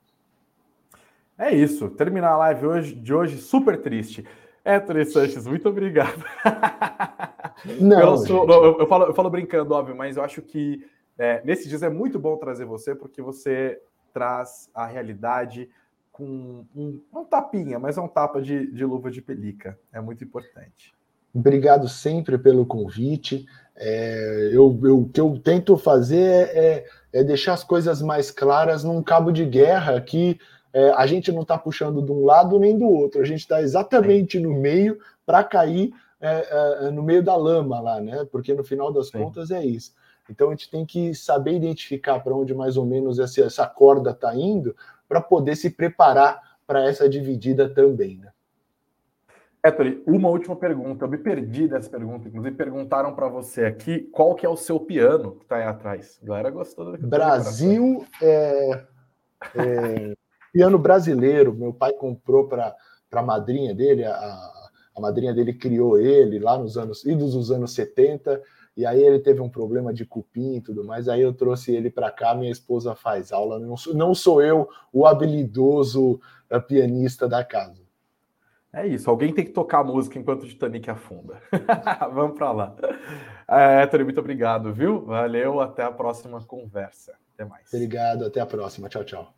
É isso. Terminar a live hoje, de hoje super triste. Héctor Sanches, muito obrigado. Não, eu, sou, eu, eu, falo, eu falo brincando, óbvio, mas eu acho que é, nesses dias é muito bom trazer você, porque você traz a realidade com um, um tapinha, mas é um tapa de, de luva de pelica. É muito importante. Obrigado sempre pelo convite. É, eu, eu, o que eu tento fazer é, é, deixar as coisas mais claras num cabo de guerra que é, a gente não está puxando de um lado nem do outro, a gente está exatamente no meio para cair é, é, no meio da lama lá, né? Porque no final das Sim. contas é isso. Então a gente tem que saber identificar para onde mais ou menos essa, essa corda está indo para poder se preparar para essa dividida também, né? Héctor, uma última pergunta. Eu me perdi dessa pergunta. Inclusive, perguntaram para você aqui qual que é o seu piano que está aí atrás. A galera gostou do Brasil é, é, piano brasileiro. Meu pai comprou para a madrinha dele, a, a madrinha dele criou ele lá nos anos, idos dos anos 70 e aí ele teve um problema de cupim e tudo mais. Aí eu trouxe ele para cá, minha esposa faz aula. Não sou, não sou eu o habilidoso uh, pianista da casa. É isso, alguém tem que tocar a música enquanto o Titanic afunda. Vamos para lá. É, Tony, muito obrigado, viu? Valeu, até a próxima conversa. Até mais. Obrigado, até a próxima. Tchau, tchau.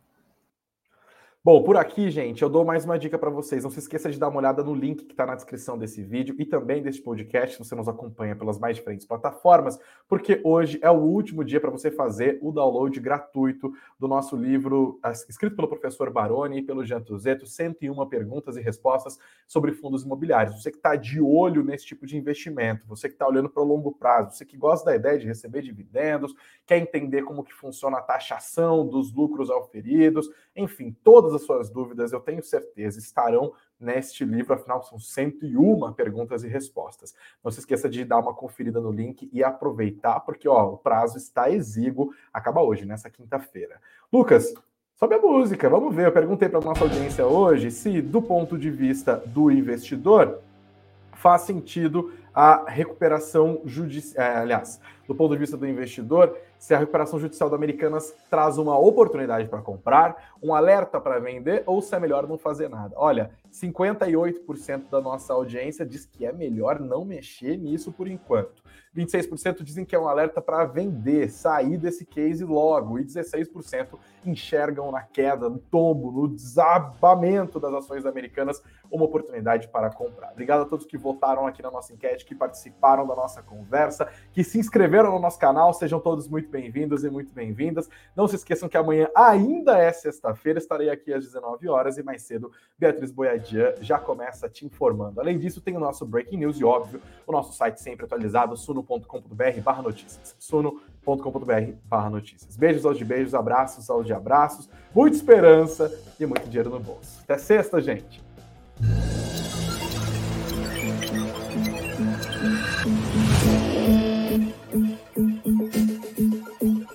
Bom, por aqui, gente, eu dou mais uma dica para vocês. Não se esqueça de dar uma olhada no link que está na descrição desse vídeo e também desse podcast, se você nos acompanha pelas mais diferentes plataformas, porque hoje é o último dia para você fazer o download gratuito do nosso livro, escrito pelo professor Baroni e pelo Jean Tuzeto, 101 perguntas e respostas sobre fundos imobiliários. Você que está de olho nesse tipo de investimento, você que está olhando para o longo prazo, você que gosta da ideia de receber dividendos, quer entender como que funciona a taxação dos lucros auferidos, enfim, todas todas as suas dúvidas, eu tenho certeza, estarão neste livro, afinal são 101 perguntas e respostas. Não se esqueça de dar uma conferida no link e aproveitar, porque ó, o prazo está exíguo, acaba hoje, nessa quinta-feira. Lucas, sobe a música, vamos ver. Eu perguntei para nossa audiência hoje se, do ponto de vista do investidor, faz sentido a recuperação judicial, é, aliás, do ponto de vista do investidor, se a recuperação judicial da Americanas traz uma oportunidade para comprar, um alerta para vender ou se é melhor não fazer nada. Olha, 58% da nossa audiência diz que é melhor não mexer nisso por enquanto. 26% dizem que é um alerta para vender, sair desse case logo, e 16% enxergam na queda, no tombo, no desabamento das ações americanas uma oportunidade para comprar. Obrigado a todos que votaram aqui na nossa enquete, que participaram da nossa conversa, que se inscreveram no nosso canal, sejam todos muito bem-vindos e muito bem-vindas. Não se esqueçam que amanhã ainda é sexta-feira, estarei aqui às 19 horas e mais cedo Beatriz Já começa te informando. Além disso, tem o nosso Breaking News e, óbvio, o nosso site sempre atualizado, suno.com.br barra notícias. suno.com.br barra notícias. Beijos aos de beijos, abraços aos de abraços, muita esperança e muito dinheiro no bolso. Até sexta, gente!